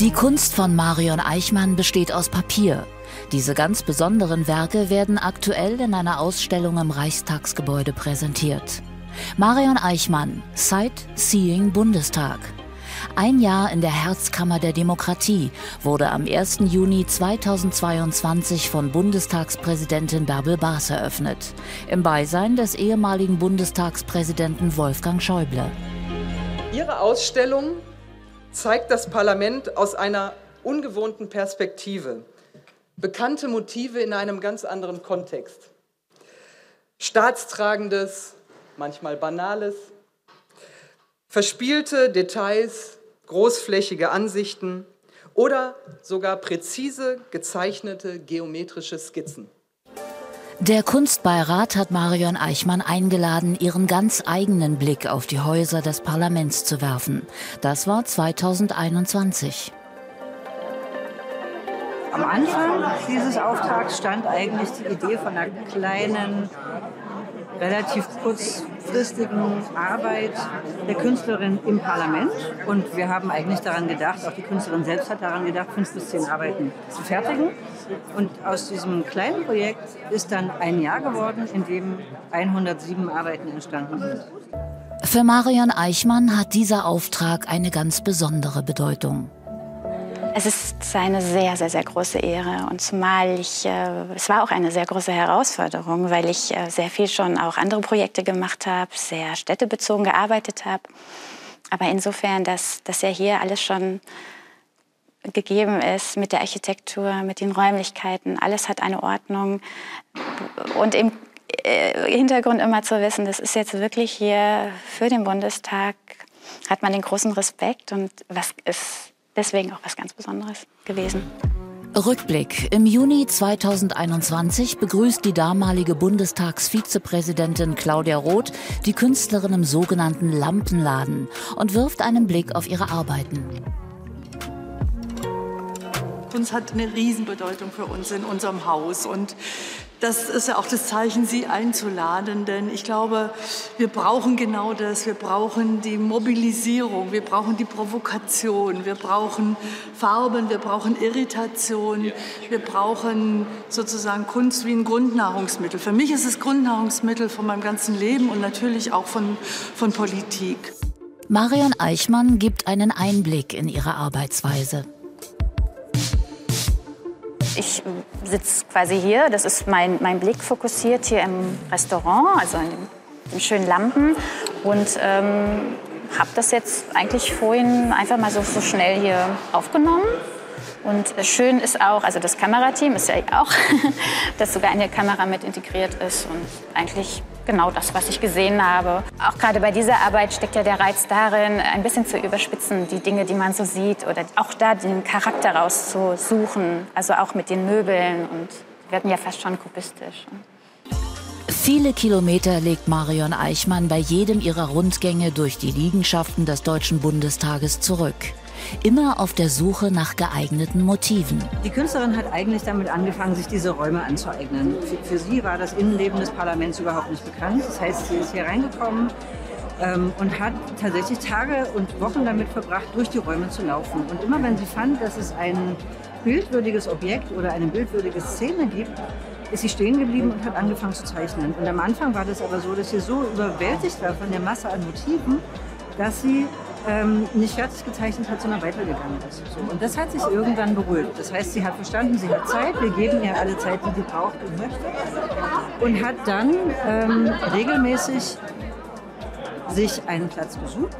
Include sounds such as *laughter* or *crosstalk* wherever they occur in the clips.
Die Kunst von Marion Eichmann besteht aus Papier. Diese ganz besonderen Werke werden aktuell in einer Ausstellung im Reichstagsgebäude präsentiert. Marion Eichmann, Sight Seeing Bundestag. Ein Jahr in der Herzkammer der Demokratie wurde am 1. Juni 2022 von Bundestagspräsidentin Bärbel Baas eröffnet, im Beisein des ehemaligen Bundestagspräsidenten Wolfgang Schäuble. Ihre Ausstellung zeigt das Parlament aus einer ungewohnten Perspektive. Bekannte Motive in einem ganz anderen Kontext. Staatstragendes, manchmal Banales, verspielte Details, großflächige Ansichten oder sogar präzise gezeichnete geometrische Skizzen. Der Kunstbeirat hat Marion Eichmann eingeladen, ihren ganz eigenen Blick auf die Häuser des Parlaments zu werfen. Das war 2021. Am Anfang dieses Auftrags stand eigentlich die Idee von einer kleinen relativ kurzfristigen Arbeit der Künstlerin im Parlament. Und wir haben eigentlich daran gedacht, auch die Künstlerin selbst hat daran gedacht, fünf bis zehn Arbeiten zu fertigen. Und aus diesem kleinen Projekt ist dann ein Jahr geworden, in dem 107 Arbeiten entstanden sind. Für Marion Eichmann hat dieser Auftrag eine ganz besondere Bedeutung. Es ist eine sehr, sehr, sehr große Ehre. Und zumal ich, äh, es war auch eine sehr große Herausforderung, weil ich äh, sehr viel schon auch andere Projekte gemacht habe, sehr städtebezogen gearbeitet habe. Aber insofern, dass, dass ja hier alles schon gegeben ist mit der Architektur, mit den Räumlichkeiten, alles hat eine Ordnung. Und im äh, Hintergrund immer zu wissen, das ist jetzt wirklich hier für den Bundestag, hat man den großen Respekt und was ist deswegen auch was ganz Besonderes gewesen. Rückblick. Im Juni 2021 begrüßt die damalige Bundestagsvizepräsidentin Claudia Roth die Künstlerin im sogenannten Lampenladen und wirft einen Blick auf ihre Arbeiten. Kunst hat eine Riesenbedeutung für uns in unserem Haus und das ist ja auch das Zeichen, Sie einzuladen, denn ich glaube, wir brauchen genau das. Wir brauchen die Mobilisierung, wir brauchen die Provokation, wir brauchen Farben, wir brauchen Irritation, wir brauchen sozusagen Kunst wie ein Grundnahrungsmittel. Für mich ist es Grundnahrungsmittel von meinem ganzen Leben und natürlich auch von, von Politik. Marion Eichmann gibt einen Einblick in ihre Arbeitsweise. Ich sitze quasi hier, das ist mein, mein Blick fokussiert hier im Restaurant, also in den, schönen Lampen. Und ähm, habe das jetzt eigentlich vorhin einfach mal so, so schnell hier aufgenommen. Und schön ist auch, also das Kamerateam ist ja auch, *laughs* dass sogar eine Kamera mit integriert ist und eigentlich genau das, was ich gesehen habe. Auch gerade bei dieser Arbeit steckt ja der Reiz darin, ein bisschen zu überspitzen, die Dinge, die man so sieht oder auch da den Charakter rauszusuchen, also auch mit den Möbeln und werden ja fast schon kubistisch. Viele Kilometer legt Marion Eichmann bei jedem ihrer Rundgänge durch die Liegenschaften des Deutschen Bundestages zurück immer auf der Suche nach geeigneten Motiven. Die Künstlerin hat eigentlich damit angefangen, sich diese Räume anzueignen. Für, für sie war das Innenleben des Parlaments überhaupt nicht bekannt. Das heißt, sie ist hier reingekommen ähm, und hat tatsächlich Tage und Wochen damit verbracht, durch die Räume zu laufen. Und immer wenn sie fand, dass es ein bildwürdiges Objekt oder eine bildwürdige Szene gibt, ist sie stehen geblieben und hat angefangen zu zeichnen. Und am Anfang war das aber so, dass sie so überwältigt war von der Masse an Motiven, dass sie ähm, nicht fertig gezeichnet hat, sondern weitergegangen ist. So. Und das hat sich irgendwann beruhigt. Das heißt, sie hat verstanden, sie hat Zeit, wir geben ihr alle Zeit, die sie braucht und möchte. Und hat dann ähm, regelmäßig sich einen Platz gesucht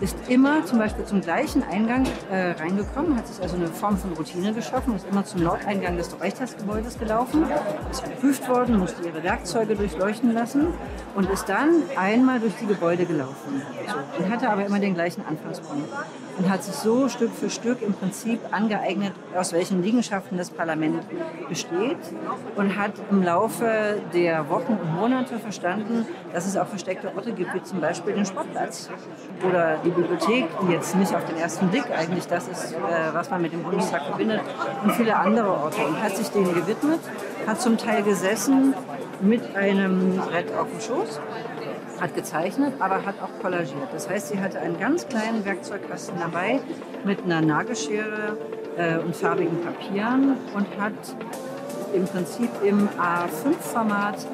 ist immer zum Beispiel zum gleichen Eingang äh, reingekommen, hat sich also eine Form von Routine geschaffen, ist immer zum Nordeingang des Reichstagsgebäudes gelaufen, ist geprüft worden, musste ihre Werkzeuge durchleuchten lassen und ist dann einmal durch die Gebäude gelaufen. So, und hatte aber immer den gleichen Anfangspunkt und hat sich so Stück für Stück im Prinzip angeeignet, aus welchen Liegenschaften das Parlament besteht und hat im Laufe der Wochen und Monate verstanden, dass es auch versteckte Orte gibt, wie zum Beispiel den Sportplatz oder die Bibliothek, die jetzt nicht auf den ersten Blick eigentlich das ist, äh, was man mit dem Bundestag verbindet und viele andere Orte. Und hat sich denen gewidmet, hat zum Teil gesessen mit einem Brett auf dem Schoß hat gezeichnet, aber hat auch kollagiert. Das heißt, sie hatte einen ganz kleinen Werkzeugkasten dabei mit einer Nagelschere äh, und farbigen Papieren und hat im Prinzip im A5-Format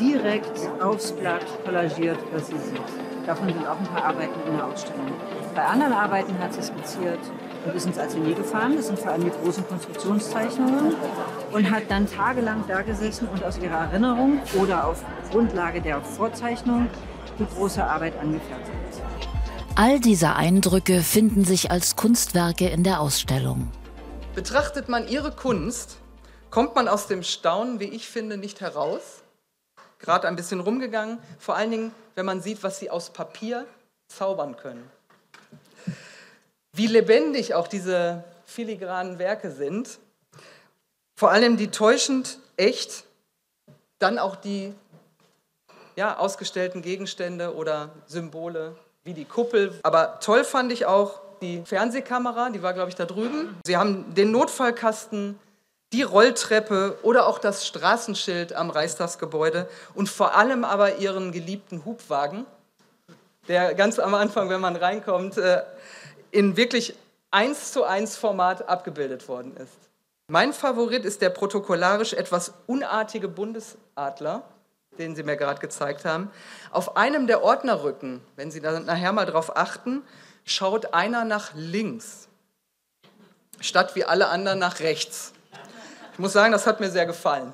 direkt aufs Blatt kollagiert, was sie sieht. Davon sind auch ein paar Arbeiten in der Ausstellung. Bei anderen Arbeiten hat sie skizziert und ist ins Atelier gefahren. Das sind vor allem die großen Konstruktionszeichnungen und hat dann tagelang da gesessen und aus ihrer Erinnerung oder auf Grundlage der Vorzeichnung die große Arbeit angefertigt. All diese Eindrücke finden sich als Kunstwerke in der Ausstellung. Betrachtet man ihre Kunst, kommt man aus dem Staunen, wie ich finde, nicht heraus. Gerade ein bisschen rumgegangen, vor allen Dingen, wenn man sieht, was sie aus Papier zaubern können. Wie lebendig auch diese filigranen Werke sind, vor allem die täuschend echt, dann auch die ja, ausgestellten Gegenstände oder Symbole wie die Kuppel. Aber toll fand ich auch die Fernsehkamera, die war, glaube ich, da drüben. Sie haben den Notfallkasten, die Rolltreppe oder auch das Straßenschild am Reichstagsgebäude und vor allem aber ihren geliebten Hubwagen, der ganz am Anfang, wenn man reinkommt, äh, in wirklich eins zu eins Format abgebildet worden ist. Mein Favorit ist der protokollarisch etwas unartige Bundesadler den Sie mir gerade gezeigt haben. Auf einem der Ordnerrücken, wenn Sie da nachher mal drauf achten, schaut einer nach links, statt wie alle anderen nach rechts. Ich muss sagen, das hat mir sehr gefallen.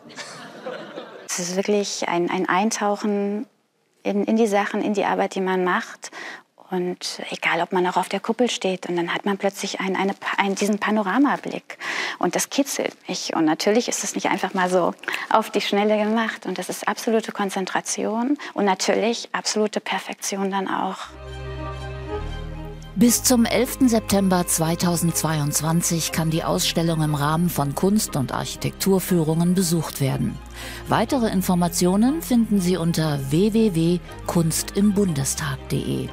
Es ist wirklich ein, ein Eintauchen in, in die Sachen, in die Arbeit, die man macht. Und egal, ob man auch auf der Kuppel steht und dann hat man plötzlich einen, eine, einen, diesen Panoramablick. Und das kitzelt mich. Und natürlich ist es nicht einfach mal so auf die Schnelle gemacht. Und das ist absolute Konzentration und natürlich absolute Perfektion dann auch. Bis zum 11. September 2022 kann die Ausstellung im Rahmen von Kunst- und Architekturführungen besucht werden. Weitere Informationen finden Sie unter www.kunstimbundestag.de.